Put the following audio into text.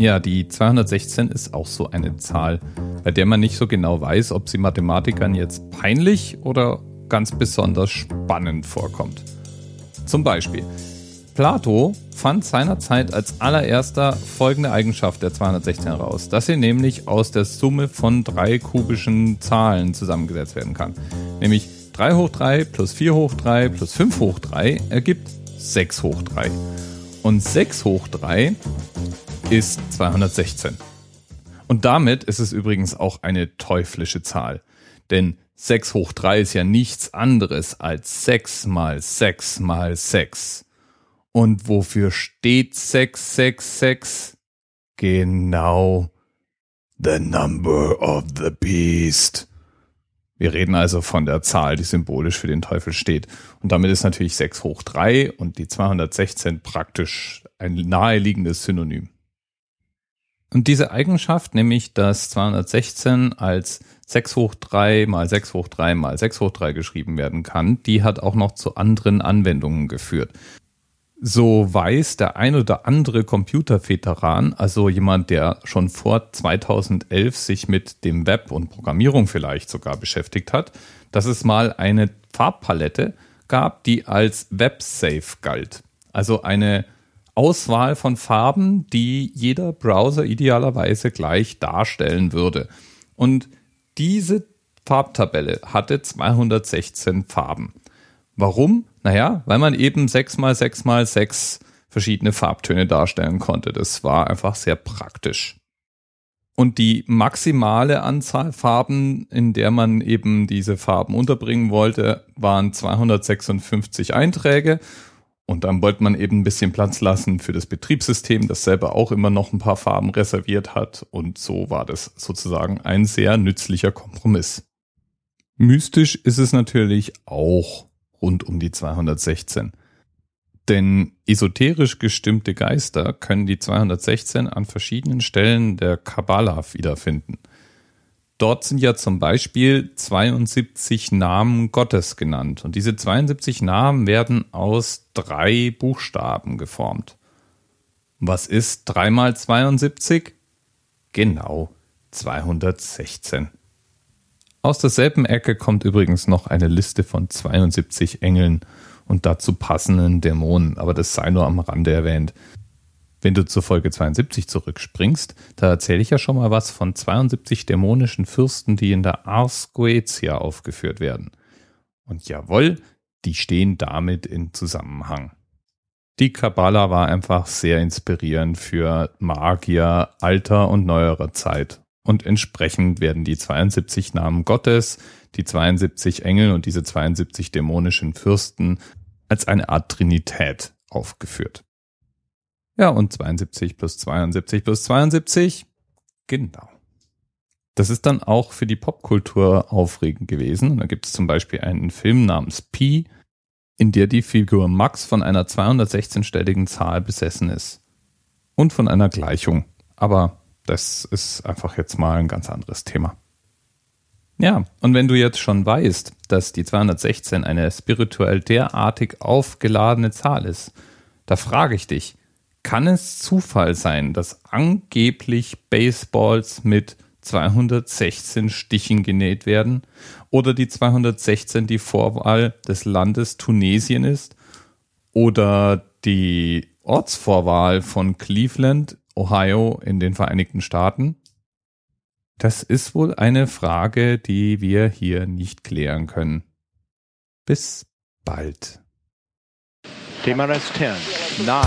Ja, die 216 ist auch so eine Zahl, bei der man nicht so genau weiß, ob sie Mathematikern jetzt peinlich oder ganz besonders spannend vorkommt. Zum Beispiel, Plato fand seinerzeit als allererster folgende Eigenschaft der 216 heraus, dass sie nämlich aus der Summe von drei kubischen Zahlen zusammengesetzt werden kann. Nämlich 3 hoch 3 plus 4 hoch 3 plus 5 hoch 3 ergibt 6 hoch 3. Und 6 hoch 3 ist 216. Und damit ist es übrigens auch eine teuflische Zahl. Denn 6 hoch 3 ist ja nichts anderes als 6 mal 6 mal 6. Und wofür steht 666? Genau. The number of the beast. Wir reden also von der Zahl, die symbolisch für den Teufel steht. Und damit ist natürlich 6 hoch 3 und die 216 praktisch ein naheliegendes Synonym. Und diese Eigenschaft, nämlich dass 216 als 6 hoch 3 mal 6 hoch 3 mal 6 hoch 3 geschrieben werden kann, die hat auch noch zu anderen Anwendungen geführt. So weiß der ein oder andere Computerveteran, also jemand, der schon vor 2011 sich mit dem Web und Programmierung vielleicht sogar beschäftigt hat, dass es mal eine Farbpalette gab, die als WebSafe galt. Also eine Auswahl von Farben, die jeder Browser idealerweise gleich darstellen würde. Und diese Farbtabelle hatte 216 Farben. Warum? Naja, weil man eben 6 mal 6 mal 6 verschiedene Farbtöne darstellen konnte. Das war einfach sehr praktisch. Und die maximale Anzahl Farben, in der man eben diese Farben unterbringen wollte, waren 256 Einträge. Und dann wollte man eben ein bisschen Platz lassen für das Betriebssystem, das selber auch immer noch ein paar Farben reserviert hat. Und so war das sozusagen ein sehr nützlicher Kompromiss. Mystisch ist es natürlich auch rund um die 216. Denn esoterisch gestimmte Geister können die 216 an verschiedenen Stellen der Kabbala wiederfinden. Dort sind ja zum Beispiel 72 Namen Gottes genannt. Und diese 72 Namen werden aus drei Buchstaben geformt. Was ist 3 mal 72? Genau 216. Aus derselben Ecke kommt übrigens noch eine Liste von 72 Engeln und dazu passenden Dämonen, aber das sei nur am Rande erwähnt. Wenn du zur Folge 72 zurückspringst, da erzähle ich ja schon mal was von 72 dämonischen Fürsten, die in der Ars Goetia aufgeführt werden. Und jawohl, die stehen damit in Zusammenhang. Die Kabbala war einfach sehr inspirierend für Magier alter und neuerer Zeit. Und entsprechend werden die 72 Namen Gottes, die 72 Engel und diese 72 dämonischen Fürsten als eine Art Trinität aufgeführt. Ja, und 72 plus 72 plus 72, genau. Das ist dann auch für die Popkultur aufregend gewesen. Und da gibt es zum Beispiel einen Film namens Pi, in der die Figur Max von einer 216-stelligen Zahl besessen ist. Und von einer Gleichung. Aber das ist einfach jetzt mal ein ganz anderes Thema. Ja, und wenn du jetzt schon weißt, dass die 216 eine spirituell derartig aufgeladene Zahl ist, da frage ich dich, kann es Zufall sein, dass angeblich Baseballs mit 216 Stichen genäht werden oder die 216 die Vorwahl des Landes Tunesien ist oder die Ortsvorwahl von Cleveland, Ohio in den Vereinigten Staaten? Das ist wohl eine Frage, die wir hier nicht klären können. Bis bald. TMRS 10, 9,